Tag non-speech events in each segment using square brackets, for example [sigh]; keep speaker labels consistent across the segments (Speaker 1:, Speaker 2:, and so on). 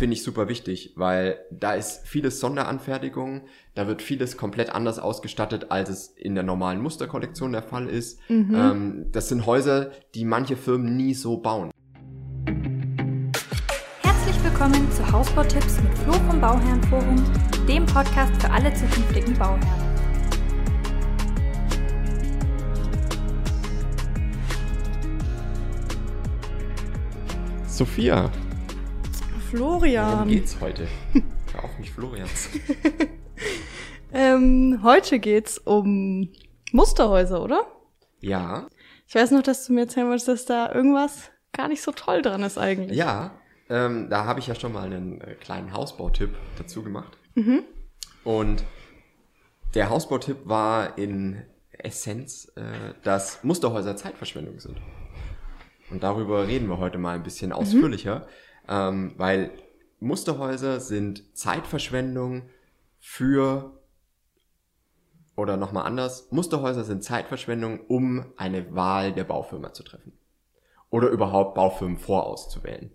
Speaker 1: finde ich super wichtig, weil da ist vieles Sonderanfertigung, da wird vieles komplett anders ausgestattet, als es in der normalen Musterkollektion der Fall ist.
Speaker 2: Mhm.
Speaker 1: Ähm, das sind Häuser, die manche Firmen nie so bauen.
Speaker 2: Herzlich willkommen zu Hausbautipps mit Flo vom Bauherrenforum, dem Podcast für alle zukünftigen Bauherren.
Speaker 1: Sophia, worum
Speaker 2: Florian,
Speaker 1: geht's heute? Hör auf mich, Florians. [laughs]
Speaker 2: ähm, heute geht's um Musterhäuser, oder?
Speaker 1: Ja,
Speaker 2: Ich weiß noch, dass du mir erzählen wolltest, dass da irgendwas gar nicht so toll dran ist eigentlich.
Speaker 1: ja, ähm, da habe ich ja schon mal einen äh, kleinen Hausbautipp dazu gemacht.
Speaker 2: Mhm.
Speaker 1: Und der Hausbautipp war in Essenz, äh, dass Musterhäuser Zeitverschwendung sind. Und darüber reden wir heute mal ein bisschen ausführlicher, ähm, weil Musterhäuser sind Zeitverschwendung für, oder nochmal anders, Musterhäuser sind Zeitverschwendung, um eine Wahl der Baufirma zu treffen. Oder überhaupt Baufirmen vorauszuwählen.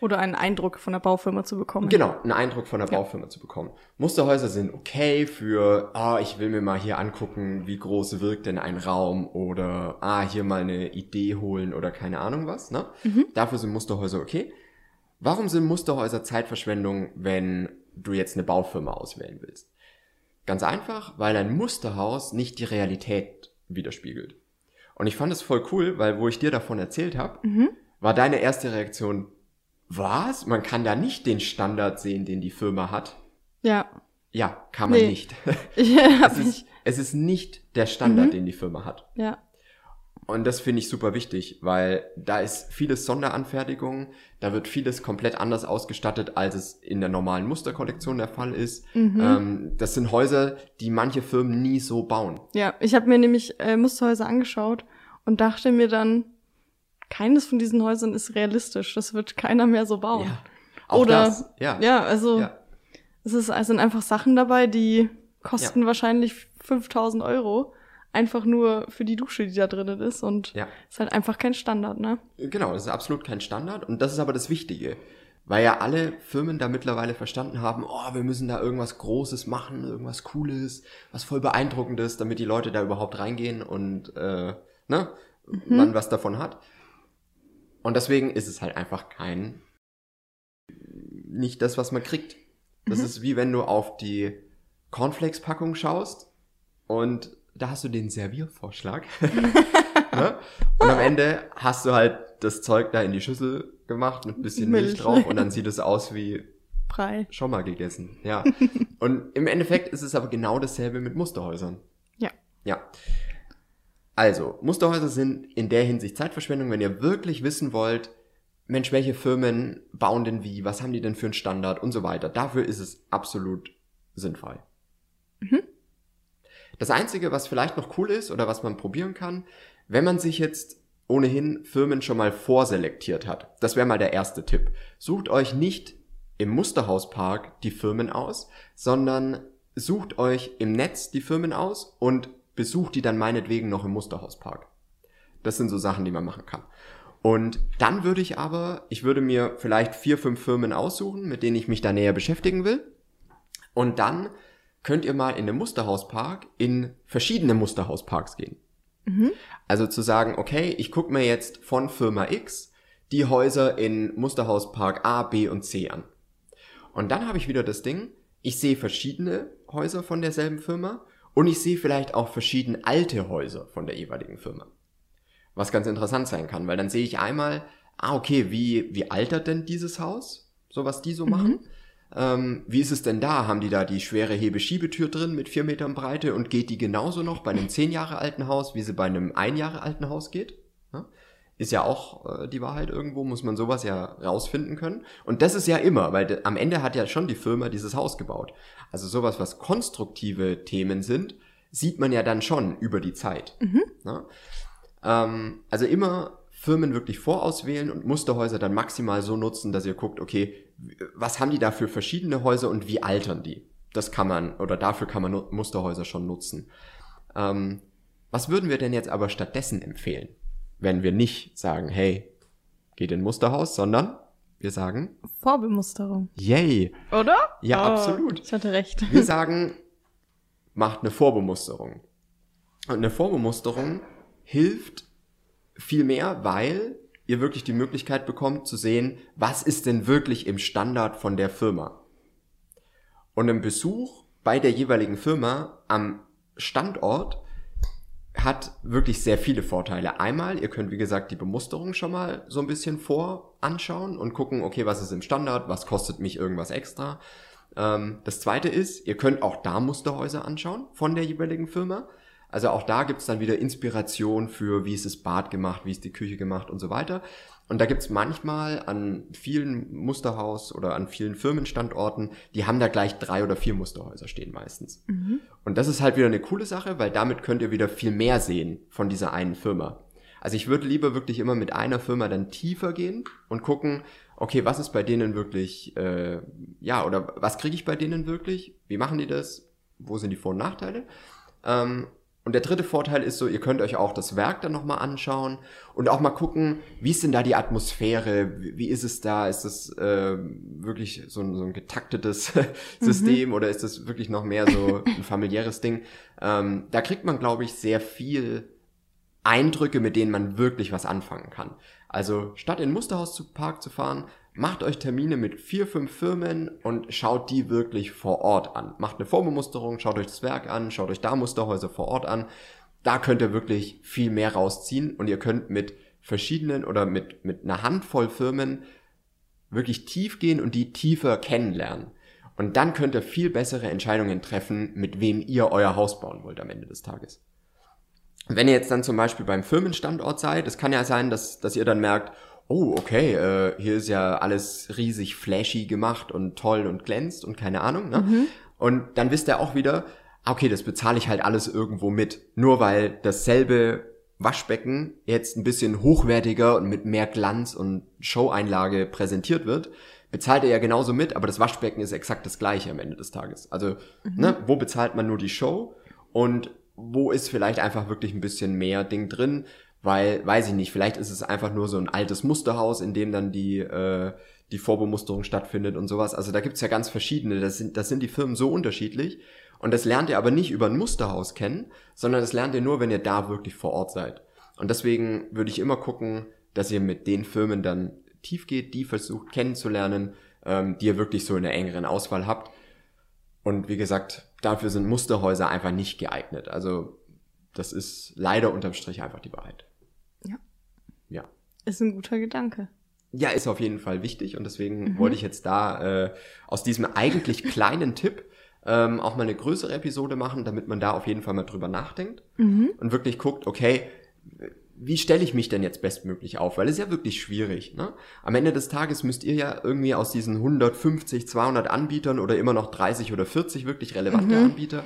Speaker 2: Oder einen Eindruck von der Baufirma zu bekommen.
Speaker 1: Genau, einen Eindruck von der
Speaker 2: Ja.
Speaker 1: Baufirma zu bekommen. Musterhäuser sind okay für, ah, ich will mir mal hier angucken, wie groß wirkt denn ein Raum oder, ah, hier mal eine Idee holen oder keine Ahnung was, ne? Dafür sind Musterhäuser okay. Warum sind Musterhäuser Zeitverschwendung, wenn du jetzt eine Baufirma auswählen willst? Ganz einfach, weil ein Musterhaus nicht die Realität widerspiegelt. Und ich fand es voll cool, weil wo ich dir davon erzählt habe, war deine erste Reaktion, was? Man kann da nicht den Standard sehen, den die Firma hat?
Speaker 2: Ja.
Speaker 1: Ja, kann man
Speaker 2: Nee.
Speaker 1: nicht. [laughs]
Speaker 2: Ich
Speaker 1: es, ist, es ist nicht der Standard,
Speaker 2: Mhm.
Speaker 1: den die Firma hat.
Speaker 2: ja.
Speaker 1: Und das finde ich super wichtig, weil da ist vieles Sonderanfertigung, da wird vieles komplett anders ausgestattet, als es in der normalen Musterkollektion der Fall ist.
Speaker 2: Mhm.
Speaker 1: Ähm, das sind Häuser, die manche Firmen nie so bauen.
Speaker 2: Ja, ich habe mir nämlich äh, Musterhäuser angeschaut und dachte mir dann, keines von diesen Häusern ist realistisch. Das wird keiner mehr so bauen.
Speaker 1: Auch
Speaker 2: Oder-
Speaker 1: das, ja.
Speaker 2: Ja, also
Speaker 1: Ja.
Speaker 2: es ist, es sind einfach Sachen dabei, die kosten wahrscheinlich 5000 Euro. Einfach nur für die Dusche, die da drinnen ist. Und
Speaker 1: Ja.
Speaker 2: ist halt einfach kein Standard, ne?
Speaker 1: Genau, das ist absolut kein Standard und das ist aber das Wichtige, weil ja alle Firmen da mittlerweile verstanden haben, oh, wir müssen da irgendwas Großes machen, irgendwas Cooles, was voll beeindruckendes, damit die Leute da überhaupt reingehen und äh, ne, man was davon hat. Und deswegen ist es halt einfach kein, nicht das, was man kriegt. Das ist wie wenn du auf die Cornflakes-Packung schaust und da hast du den Serviervorschlag. [laughs] [laughs] ne? Und am Ende hast du halt das Zeug da in die Schüssel gemacht mit ein bisschen Milch,
Speaker 2: Milch.
Speaker 1: drauf und dann sieht es aus wie
Speaker 2: Brei.
Speaker 1: schon mal gegessen. Ja. [laughs] und im Endeffekt ist es aber genau dasselbe mit Musterhäusern.
Speaker 2: Ja.
Speaker 1: Ja. Also, Musterhäuser sind in der Hinsicht Zeitverschwendung, wenn ihr wirklich wissen wollt, Mensch, welche Firmen bauen denn wie, was haben die denn für einen Standard und so weiter. Dafür ist es absolut sinnvoll. Das Einzige, was vielleicht noch cool ist oder was man probieren kann, wenn man sich jetzt ohnehin Firmen schon mal vorselektiert hat. Das wäre mal der erste Tipp. Sucht euch nicht im Musterhauspark die Firmen aus, sondern sucht euch im Netz die Firmen aus und besucht die dann meinetwegen noch im Musterhauspark. Das sind so Sachen, die man machen kann. Und dann würde ich aber, ich würde mir vielleicht vier, fünf Firmen aussuchen, mit denen ich mich da näher beschäftigen will. Und dann könnt ihr mal in den Musterhauspark in verschiedene Musterhausparks gehen. Also zu sagen, okay, ich gucke mir jetzt von Firma X die Häuser in Musterhauspark A, B und C an. Und dann habe ich wieder das Ding, ich sehe verschiedene Häuser von derselben Firma und ich sehe vielleicht auch verschieden alte Häuser von der jeweiligen Firma. Was ganz interessant sein kann, weil dann sehe ich einmal, ah, okay, wie, wie altert denn dieses Haus? So was die so machen. Ähm, wie ist es denn da? Haben die da die schwere Hebeschiebetür drin mit vier Metern Breite und geht die genauso noch bei einem zehn Jahre alten Haus, wie sie bei einem ein Jahre alten Haus geht? Ja? Ist ja auch äh, die Wahrheit irgendwo, muss man sowas ja rausfinden können. Und das ist ja immer, weil am Ende hat ja schon die Firma dieses Haus gebaut. Also sowas, was konstruktive Themen sind, sieht man ja dann schon über die Zeit. Ja? Ähm, also immer Firmen wirklich vorauswählen und Musterhäuser dann maximal so nutzen, dass ihr guckt, okay, was haben die da für verschiedene Häuser und wie altern die? Das kann man, oder dafür kann man Musterhäuser schon nutzen. Ähm, was würden wir denn jetzt aber stattdessen empfehlen, wenn wir nicht sagen, hey, geht in Musterhaus, sondern Wir sagen
Speaker 2: Vorbemusterung.
Speaker 1: Yay.
Speaker 2: Oder?
Speaker 1: Ja,
Speaker 2: Oh,
Speaker 1: absolut.
Speaker 2: Ich hatte recht.
Speaker 1: Wir sagen, macht eine Vorbemusterung. Und eine Vorbemusterung hilft viel mehr, weil ihr wirklich die Möglichkeit bekommt zu sehen, was ist denn wirklich im Standard von der Firma. Und ein Besuch bei der jeweiligen Firma am Standort hat wirklich sehr viele Vorteile. Einmal, ihr könnt wie gesagt die Bemusterung schon mal so ein bisschen voranschauen und gucken, okay, was ist im Standard, was kostet mich irgendwas extra. Ähm, das zweite ist, ihr könnt auch da Musterhäuser anschauen von der jeweiligen Firma. Also auch da gibt's dann wieder Inspiration für, wie ist das Bad gemacht, wie ist die Küche gemacht und so weiter. Und da gibt's manchmal an vielen Musterhaus oder an vielen Firmenstandorten, die haben da gleich drei oder vier Musterhäuser stehen meistens. Und das ist halt wieder eine coole Sache, weil damit könnt ihr wieder viel mehr sehen von dieser einen Firma. Also ich würde lieber wirklich immer mit einer Firma dann tiefer gehen und gucken, okay, was ist bei denen wirklich, äh, ja, oder was kriege ich bei denen wirklich? Wie machen die das? Wo sind die Vor- und Nachteile? Ähm, und der dritte Vorteil ist so, ihr könnt euch auch das Werk dann nochmal anschauen und auch mal gucken, wie ist denn da die Atmosphäre? Wie ist es da? Ist es äh, wirklich so ein, so ein getaktetes [laughs] System oder ist es wirklich noch mehr so ein familiäres Ding? Ähm, da kriegt man, glaube ich, sehr viel Eindrücke, mit denen man wirklich was anfangen kann. Also statt in den Musterhauspark zu fahren, macht euch Termine mit vier, fünf Firmen und schaut die wirklich vor Ort an. Macht eine Vorbemusterung, schaut euch das Werk an, schaut euch da Musterhäuser vor Ort an. Da könnt ihr wirklich viel mehr rausziehen und ihr könnt mit verschiedenen oder mit, mit einer Handvoll Firmen wirklich tief gehen und die tiefer kennenlernen. Und dann könnt ihr viel bessere Entscheidungen treffen, mit wem ihr euer Haus bauen wollt am Ende des Tages. Wenn ihr jetzt dann zum Beispiel beim Firmenstandort seid, es kann ja sein, dass, dass ihr dann merkt, oh, okay, äh, hier ist ja alles riesig flashy gemacht und toll und glänzt und keine Ahnung. Ne? Und dann wisst ihr auch wieder, ah, okay, das bezahle ich halt alles irgendwo mit. Nur weil dasselbe Waschbecken jetzt ein bisschen hochwertiger und mit mehr Glanz und Show-Einlage präsentiert wird, bezahlt ihr ja genauso mit, aber das Waschbecken ist exakt das gleiche am Ende des Tages. Also, ne, wo bezahlt man nur die Show und wo ist vielleicht einfach wirklich ein bisschen mehr Ding drin, weil, weiß ich nicht, vielleicht ist es einfach nur so ein altes Musterhaus, in dem dann die, äh, die Vorbemusterung stattfindet und sowas. Also da gibt's ja ganz verschiedene, das sind, das sind die Firmen so unterschiedlich. Und das lernt ihr aber nicht über ein Musterhaus kennen, sondern das lernt ihr nur, wenn ihr da wirklich vor Ort seid. Und deswegen würde ich immer gucken, dass ihr mit den Firmen dann tief geht, die versucht kennenzulernen, ähm, die ihr wirklich so in der engeren Auswahl habt. Und wie gesagt, dafür sind Musterhäuser einfach nicht geeignet. Also das ist leider unterm Strich einfach die Wahrheit.
Speaker 2: Ja.
Speaker 1: Ja.
Speaker 2: Ist ein guter Gedanke.
Speaker 1: Ja, ist auf jeden Fall wichtig und deswegen wollte ich jetzt da äh, aus diesem eigentlich [laughs] kleinen Tipp ähm, auch mal eine größere Episode machen, damit man da auf jeden Fall mal drüber nachdenkt und wirklich guckt, okay, wie stelle ich mich denn jetzt bestmöglich auf? Weil es ist ja wirklich schwierig. Ne? Am Ende des Tages müsst ihr ja irgendwie aus diesen 150, 200 Anbietern oder immer noch 30 oder 40 wirklich relevante Anbieter,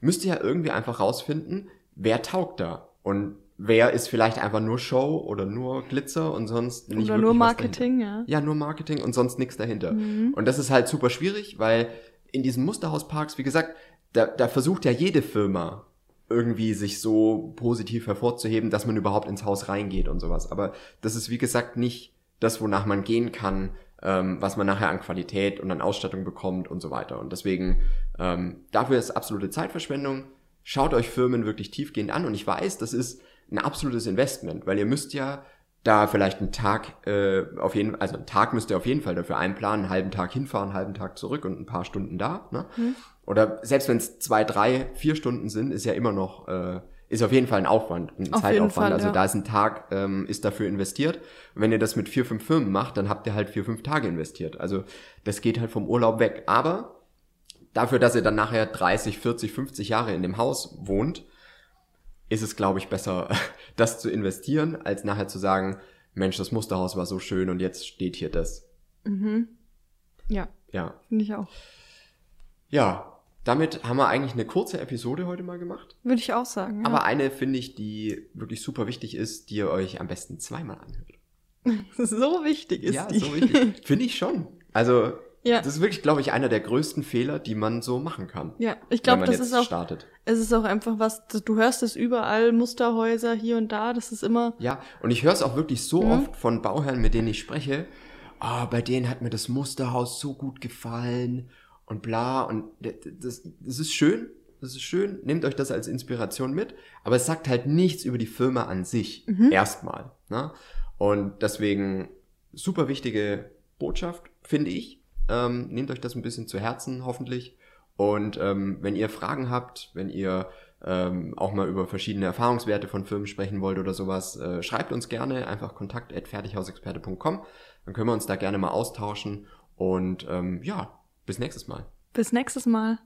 Speaker 1: müsst ihr ja irgendwie einfach rausfinden, wer taugt da und wer ist vielleicht einfach nur Show oder nur Glitzer und sonst nicht
Speaker 2: Oder nur Marketing, ja.
Speaker 1: Ja, nur Marketing und sonst nichts dahinter.
Speaker 2: Mhm.
Speaker 1: Und das ist halt super schwierig, weil in diesen Musterhausparks, wie gesagt, da, da versucht ja jede Firma irgendwie sich so positiv hervorzuheben, dass man überhaupt ins Haus reingeht und sowas. Aber das ist, wie gesagt, nicht das, wonach man gehen kann, ähm, was man nachher an Qualität und an Ausstattung bekommt und so weiter. Und deswegen, ähm, dafür ist absolute Zeitverschwendung. Schaut euch Firmen wirklich tiefgehend an. Und ich weiß, das ist ein absolutes Investment, weil ihr müsst ja da vielleicht einen Tag äh, auf jeden also einen Tag müsst ihr auf jeden Fall dafür einplanen, einen halben Tag hinfahren, einen halben Tag zurück und ein paar Stunden da. Ne? Oder selbst wenn es zwei, drei, vier Stunden sind, ist ja immer noch äh, ist auf jeden Fall ein Aufwand, ein
Speaker 2: Auf
Speaker 1: Zeitaufwand.
Speaker 2: Fall,
Speaker 1: also
Speaker 2: ja.
Speaker 1: da ist ein Tag ähm, ist dafür investiert. Und wenn ihr das mit vier, fünf Firmen macht, dann habt ihr halt vier, fünf Tage investiert. Also das geht halt vom Urlaub weg. Aber dafür, dass ihr dann nachher 30, 40, 50 Jahre in dem Haus wohnt, ist es, glaube ich, besser, [laughs] das zu investieren, als nachher zu sagen, Mensch, das Musterhaus war so schön und jetzt steht hier das.
Speaker 2: Ja,
Speaker 1: Ja.
Speaker 2: finde ich auch.
Speaker 1: Ja, damit haben wir eigentlich eine kurze Episode heute mal gemacht.
Speaker 2: Würde ich auch sagen. Ja.
Speaker 1: Aber eine finde ich, die wirklich super wichtig ist, die ihr euch am besten zweimal anhört. [laughs]
Speaker 2: so wichtig ist
Speaker 1: ja,
Speaker 2: die.
Speaker 1: so wichtig. finde ich schon. Also,
Speaker 2: Ja.
Speaker 1: das ist wirklich, glaube ich, einer der größten Fehler, die man so machen kann.
Speaker 2: Ja, ich glaube, das
Speaker 1: jetzt
Speaker 2: ist auch,
Speaker 1: startet.
Speaker 2: es ist auch einfach was, du hörst es überall, Musterhäuser hier und da, das ist immer,
Speaker 1: Ja, und ich höre es auch wirklich so
Speaker 2: Mhm.
Speaker 1: oft von Bauherren, mit denen ich spreche. ah, bei denen hat mir das Musterhaus so gut gefallen und bla und das, das ist schön, das ist schön, nehmt euch das als Inspiration mit, aber es sagt halt nichts über die Firma an sich, mhm. erstmal. Ne? Und deswegen super wichtige Botschaft, finde ich. Ähm, nehmt euch das ein bisschen zu Herzen, hoffentlich. Und ähm, wenn ihr Fragen habt, wenn ihr ähm, auch mal über verschiedene Erfahrungswerte von Firmen sprechen wollt oder sowas, äh, schreibt uns gerne einfach kontakt.fertighausexperte.com. Dann können wir uns da gerne mal austauschen. Und ähm, ja, bis nächstes Mal.
Speaker 2: Bis nächstes Mal.